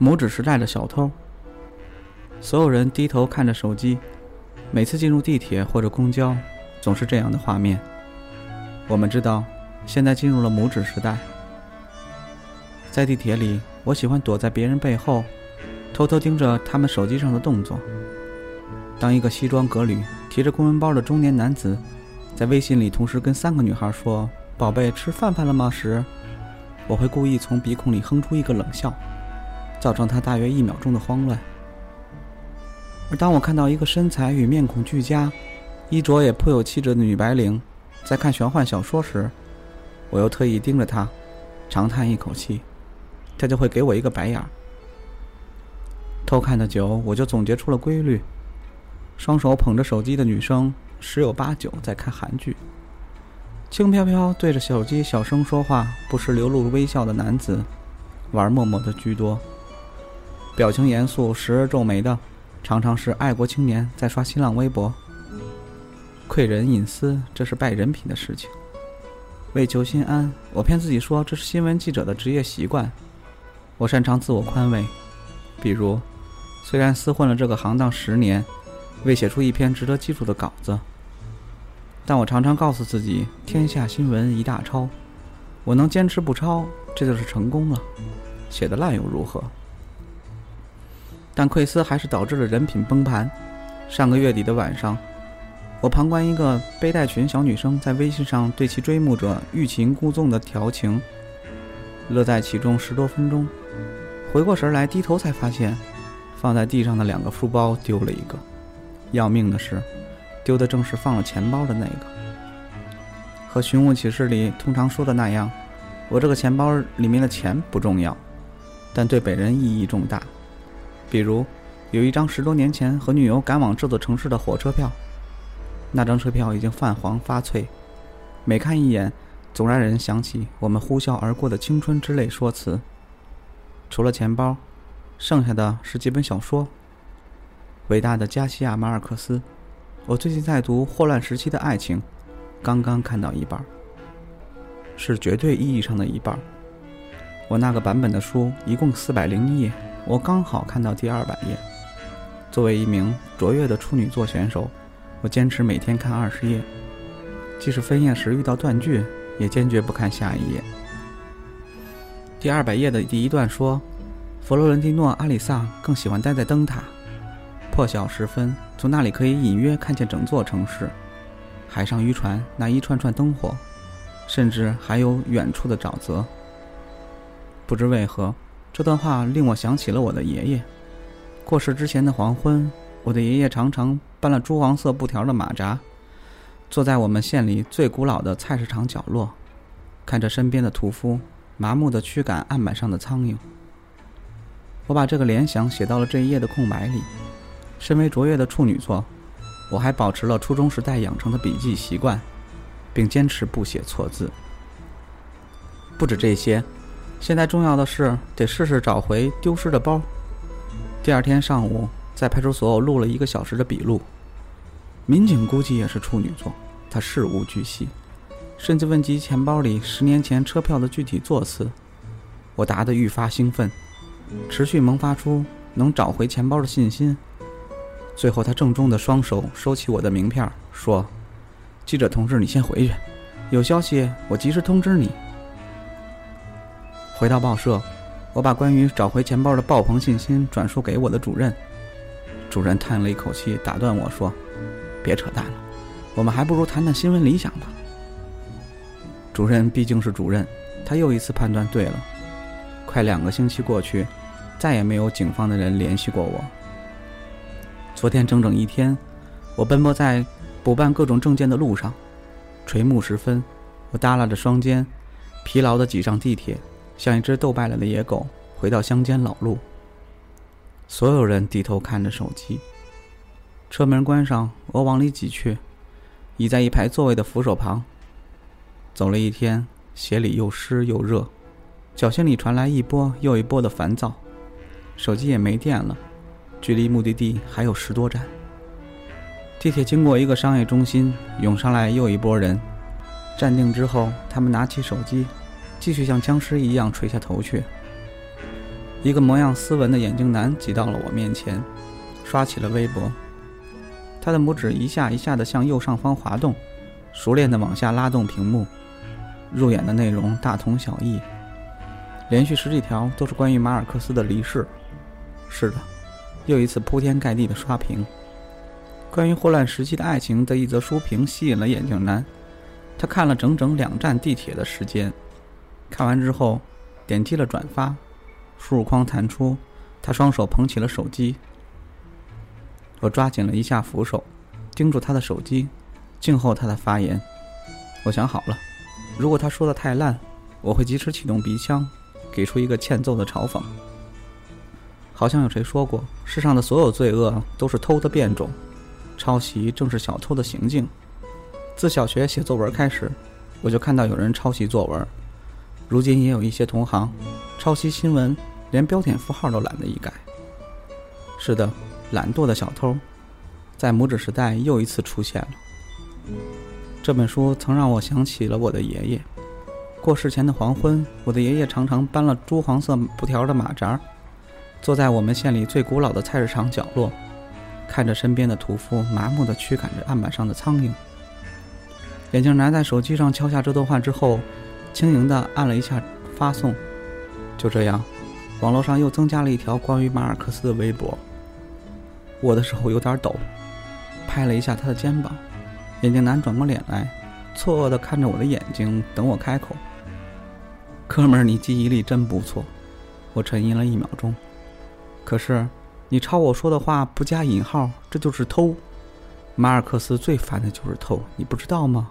拇指时代的小偷。所有人低头看着手机，每次进入地铁或者公交，总是这样的画面。我们知道，现在进入了拇指时代。在地铁里，我喜欢躲在别人背后，偷偷盯着他们手机上的动作。当一个西装革履、提着公文包的中年男子，在微信里同时跟三个女孩说“宝贝，吃饭饭了吗”时，我会故意从鼻孔里哼出一个冷笑，造成他大约一秒钟的慌乱。而当我看到一个身材与面孔俱佳、衣着也颇有气质的女白领，在看玄幻小说时，我又特意盯着她，长叹一口气，她就会给我一个白眼儿。偷看的久，我就总结出了规律。双手捧着手机的女生，十有八九在看韩剧；轻飘飘对着手机小声说话，不时流露微笑的男子，玩陌陌的居多；表情严肃、时而皱眉的，常常是爱国青年在刷新浪微博。窥人隐私，这是败人品的事情。为求心安，我骗自己说这是新闻记者的职业习惯。我擅长自我宽慰，比如，虽然厮混了这个行当十年。未写出一篇值得记住的稿子，但我常常告诉自己：天下新闻一大抄，我能坚持不抄，这就是成功了。写的烂又如何？但窥私还是导致了人品崩盘。上个月底的晚上，我旁观一个背带裙小女生在微信上对其追慕者欲擒故纵的调情，乐在其中十多分钟。回过神来，低头才发现，放在地上的两个书包丢了一个。要命的是，丢的正是放了钱包的那个。和寻物启事里通常说的那样，我这个钱包里面的钱不重要，但对本人意义重大。比如，有一张十多年前和女友赶往这座城市的火车票，那张车票已经泛黄发脆，每看一眼，总让人想起我们呼啸而过的青春之类说辞。除了。钱包，剩下的是几本小说。伟大的加西亚·马尔克斯，我最近在读《霍乱时期的爱情》，刚刚看到一半，是绝对意义上的一半。我那个版本的书一共四百零一页，我刚好看到第二百页。作为一名卓越的处女座选手，我坚持每天看二十页，即使分页时遇到断句，也坚决不看下一页。第二百页的第一段说，佛罗伦蒂诺·阿里萨更喜欢待在灯塔。破晓时分，从那里可以隐约看见整座城市，海上渔船那一串串灯火，甚至还有远处的沼泽。不知为何，这段话令我想起了我的爷爷。过世之前的黄昏，我的爷爷常常搬了朱黄色布条的马扎，坐在我们县里最古老的菜市场角落，看着身边的屠夫麻木地驱赶案板上的苍蝇。我把这个联想写到了这一页的空白里。身为卓越的处女座，我还保持了初中时代养成的笔记习惯，并坚持不写错字。不止这些，现在重要的是得试试找回丢失的包。第二天上午，在派出所我录了一个小时的笔录。民警估计也是处女座，他事无巨细，甚至问及钱包里十年前车票的具体座次。我答得愈发兴奋，持续萌发出能找回钱包的信心。最后，他郑重的双手收起我的名片，说：“记者同志，你先回去，有消息我及时通知你。”回到报社，我把关于找回钱包的爆棚信心转述给我的主任。主任叹了一口气，打断我说：“别扯淡了，我们还不如谈谈新闻理想吧。”主任毕竟是主任，他又一次判断对了。快两个星期过去，再也没有警方的人联系过我。昨天整整一天，我奔波在补办各种证件的路上。垂暮时分，我耷拉着双肩，疲劳地挤上地铁，像一只斗败了的野狗，回到乡间老路。所有人低头看着手机。车门关上，我往里挤去，倚在一排座位的扶手旁。走了一天，鞋里又湿又热，脚心里传来一波又一波的烦躁。手机也没电了。距离目的地还有十多站。地铁经过一个商业中心，涌上来又一波人。站定之后，他们拿起手机，继续像僵尸一样垂下头去。一个模样斯文的眼镜男挤到了我面前，刷起了微博。他的拇指一下一下地向右上方滑动，熟练地往下拉动屏幕。入眼的内容大同小异，连续十几条都是关于马尔克斯的离世。是的，又一次铺天盖地的刷屏。关于霍乱时期的爱情的一则书评吸引了眼镜男，他看了整整两站地铁的时间。看完之后，点击了转发，输入框弹出，他双手捧起了手机。我抓紧了一下扶手，盯住他的手机，静候他的发言。我想好了，如果他说的太烂，我会及时启动鼻腔，给出一个欠揍的嘲讽。好像有谁说过，世上的所有罪恶都是偷的变种，抄袭正是小偷的行径。自小学写作文开始，我就看到有人抄袭作文，如今也有一些同行抄袭新闻，连标点符号都懒得一改。是的。懒惰的小偷，在拇指时代又一次出现了。这本书曾让我想起了我的爷爷。过世前的黄昏，我的爷爷常常搬了朱黄色布条的马扎，坐在我们县里最古老的菜市场角落，看着身边的屠夫麻木地驱赶着案板上的苍蝇。眼镜男在手机上敲下这段话之后，轻盈地按了一下发送。就这样，网络上又增加了一条关于马尔克斯的微博。我的手有点抖，拍了一下他的肩膀。眼镜男转过脸来，错愕地看着我的眼睛，等我开口。哥们儿，你记忆力真不错。我沉吟了一秒钟。可是，你抄我说的话不加引号，这就是偷。马尔克斯最烦的就是偷，你不知道吗？